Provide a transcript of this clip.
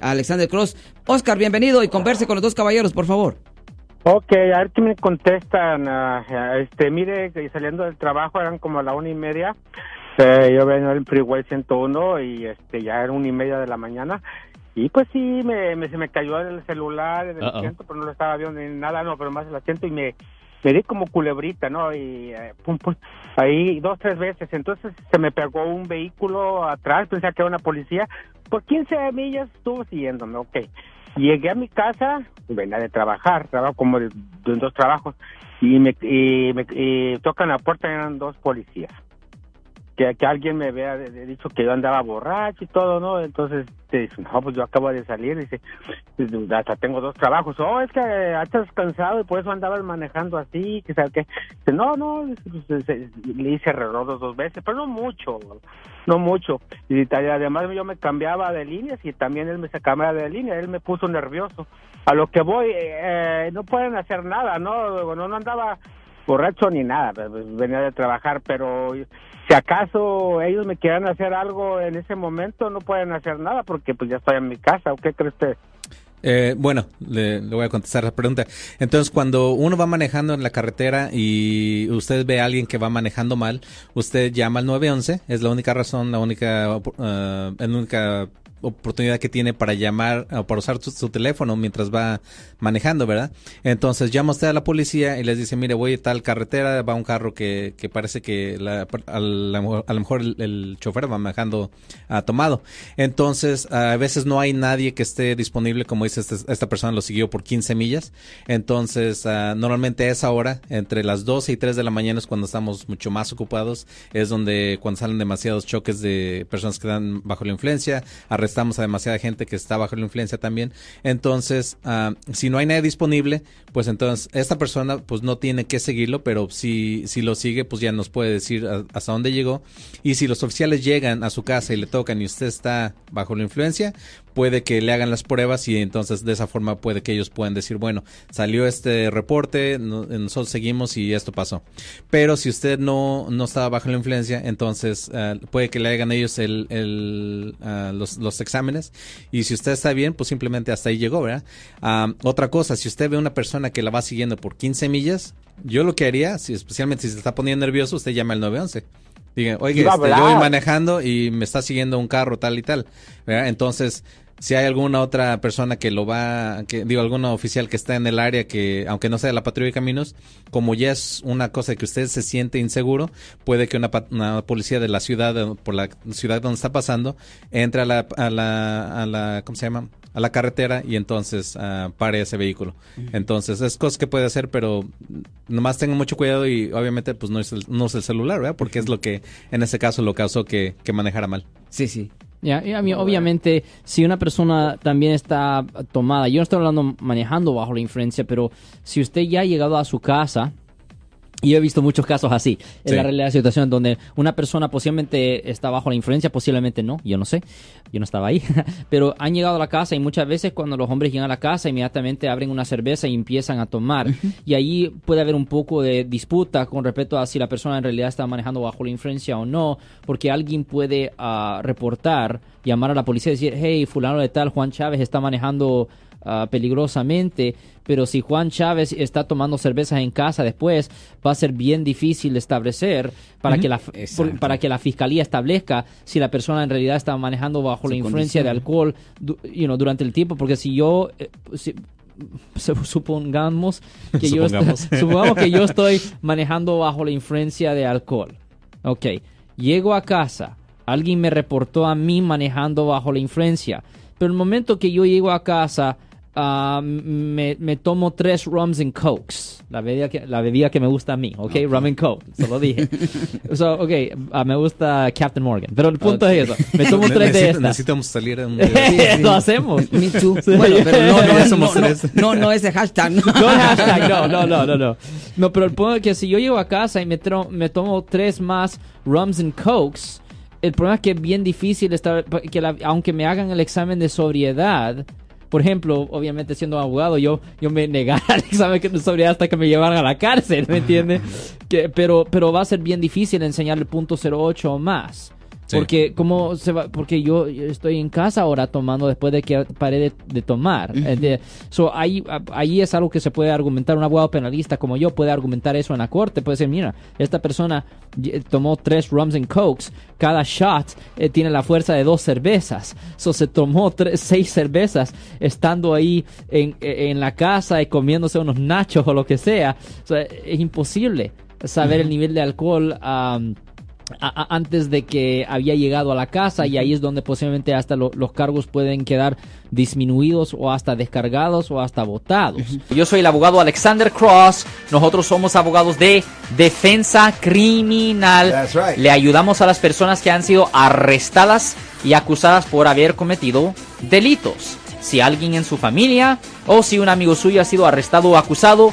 Alexander Cross. Oscar, bienvenido y converse con los dos caballeros, por favor. Ok, a ver qué me contestan. este, mire, saliendo del trabajo eran como a la una y media. Eh, yo vengo el Freeway 101 y este ya era una y media de la mañana. Y pues sí, me, se me cayó el celular, el asiento, pero no lo estaba viendo ni nada, no, pero más el asiento y me, me di como culebrita, ¿no? Y eh, pum, pum, ahí dos, tres veces. Entonces se me pegó un vehículo atrás, pensé que era una policía. Por 15 millas estuvo siguiéndome, ok. Llegué a mi casa, venía de trabajar, trabajo como de, dos trabajos, y me, y me y tocan la puerta eran dos policías que, alguien me había dicho que yo andaba borracho y todo, ¿no? Entonces, te dice, no, pues yo acabo de salir, dice, hasta tengo dos trabajos, oh, es que estás cansado y por eso andabas manejando así, que sabe qué. Dice, no, no, pues, le hice error dos veces, pero no mucho, no mucho. Y además yo me cambiaba de líneas y también él me sacaba de línea, él me puso nervioso. A lo que voy, eh, no pueden hacer nada, ¿no? No, no andaba borracho ni nada, venía de trabajar, pero si acaso ellos me quieran hacer algo en ese momento, no pueden hacer nada porque pues ya estoy en mi casa. ¿O qué cree usted? Eh, bueno, le, voy a contestar la pregunta. Entonces, cuando uno va manejando en la carretera y usted ve a alguien que va manejando mal, usted llama al 911. Es la única razón, la única, uh, única oportunidad que tiene para llamar o para usar su, teléfono mientras va manejando, ¿verdad? Entonces llama usted a la policía y les dice, mire, voy a tal carretera, va un carro que, que parece que a, lo mejor el, chofer va manejando uh, tomado. Entonces, a veces no hay nadie que esté disponible, como dice este, esta persona, lo siguió por 15 millas. Entonces, uh, normalmente a esa hora, entre las 12 y 3 de la mañana es cuando estamos mucho más ocupados, es donde cuando salen demasiados choques de personas que están bajo la influencia, estamos a demasiada gente que está bajo la influencia también. Entonces, uh, si no hay nadie disponible, pues entonces esta persona pues no tiene que seguirlo, pero si, si lo sigue, pues ya nos puede decir hasta dónde llegó. Y si los oficiales llegan a su casa y le tocan y usted está bajo la influencia, puede que le hagan las pruebas y entonces de esa forma puede que ellos puedan decir, bueno, salió este reporte, nosotros seguimos y esto pasó. Pero si usted no, no estaba bajo la influencia, entonces ah, puede que le hagan ellos el, el ah, los, los, exámenes y si usted está bien, pues simplemente hasta ahí llegó, ¿verdad? Otra cosa, si usted ve una persona que la va siguiendo por 15 millas, yo lo que haría, si, especialmente si se está poniendo nervioso, usted llama al 911. Diga, oye, este, yo voy manejando y me está siguiendo un carro tal y tal. ¿verdad? Entonces, si hay alguna otra persona que lo va, que digo, alguna oficial que está en el área que, aunque no sea la patrulla de caminos, como ya es una cosa que usted se siente inseguro, puede que una, policía de la ciudad, por la ciudad donde está pasando, entre a la, a la, a la ¿cómo se llama? a la carretera y entonces uh, pare ese vehículo. Entonces, es cosas que puede hacer, pero nomás tenga mucho cuidado y obviamente pues no es el, no es el celular, ¿verdad? Porque es lo que en ese caso lo causó que, que manejara mal. Sí, sí. Mí, obviamente, si una persona también está tomada, yo no estoy hablando manejando bajo la influencia, pero si usted ya ha llegado a su casa y he visto muchos casos así, en la realidad de situación donde una persona posiblemente está bajo la influencia, posiblemente no, yo no sé, yo no estaba ahí, pero han llegado a la casa y muchas veces cuando los hombres llegan a la casa inmediatamente abren una cerveza y empiezan a tomar. Y ahí puede haber un poco de disputa con respecto a si la persona en realidad está manejando bajo la influencia o no, porque alguien puede uh, reportar, llamar a la policía y decir, hey, fulano de tal, Juan Chávez está manejando uh, peligrosamente, pero si Juan Chávez está tomando cervezas en casa después, va a ser bien difícil establecer para, que, la, para que la fiscalía establezca si la persona en realidad está manejando bajo la influencia de alcohol you know, durante el tiempo, porque si yo... Eh, supongamos que yo supongamos que yo estoy manejando bajo la influencia de alcohol. Ok, llego a casa, alguien me reportó a mí manejando bajo la influencia, pero el momento que yo llego a casa Ah, me, me, tomo tres rums and cokes. La bebida que, la bebida que me gusta a mí, ¿ok? okay. Rum and coke, solo dije. so, ok, uh, me gusta Captain Morgan. Pero el punto es eso. Me tomo tres de estas. Necesitamos salir en un... Lo hacemos. Me too. Bueno, pero no, no, no, no, no, no es el hashtag. No, no es hashtag, no, no, no, no, no. No, pero el punto es que si yo llego a casa y me, me tomo tres más rums and cokes, el problema es que es bien difícil estar, que la, aunque me hagan el examen de sobriedad, por ejemplo, obviamente siendo abogado, yo, yo me negara al examen de sobriedad hasta que me llevaran a la cárcel, ¿me entiendes? pero, pero va a ser bien difícil enseñar el punto 08 o más. Porque como se va, porque yo estoy en casa ahora tomando después de que paré de, tomar. Eh, so, ahí, ahí es algo que se puede argumentar. Un abogado penalista como yo puede argumentar eso en la corte. Puede decir, mira, esta persona tomó tres rums and cokes. Cada shot eh, tiene la fuerza de dos cervezas. So, se tomó tres, seis cervezas estando ahí en, en la casa y comiéndose unos nachos o lo que sea. es imposible saber el nivel de alcohol antes de que había llegado a la casa y ahí es donde posiblemente hasta los cargos pueden quedar disminuidos o hasta descargados o hasta votados. Yo soy el abogado Alexander Cross, nosotros somos abogados de defensa criminal. Le ayudamos a las personas que han sido arrestadas y acusadas por haber cometido delitos. Si alguien en su familia o si un amigo suyo ha sido arrestado o acusado,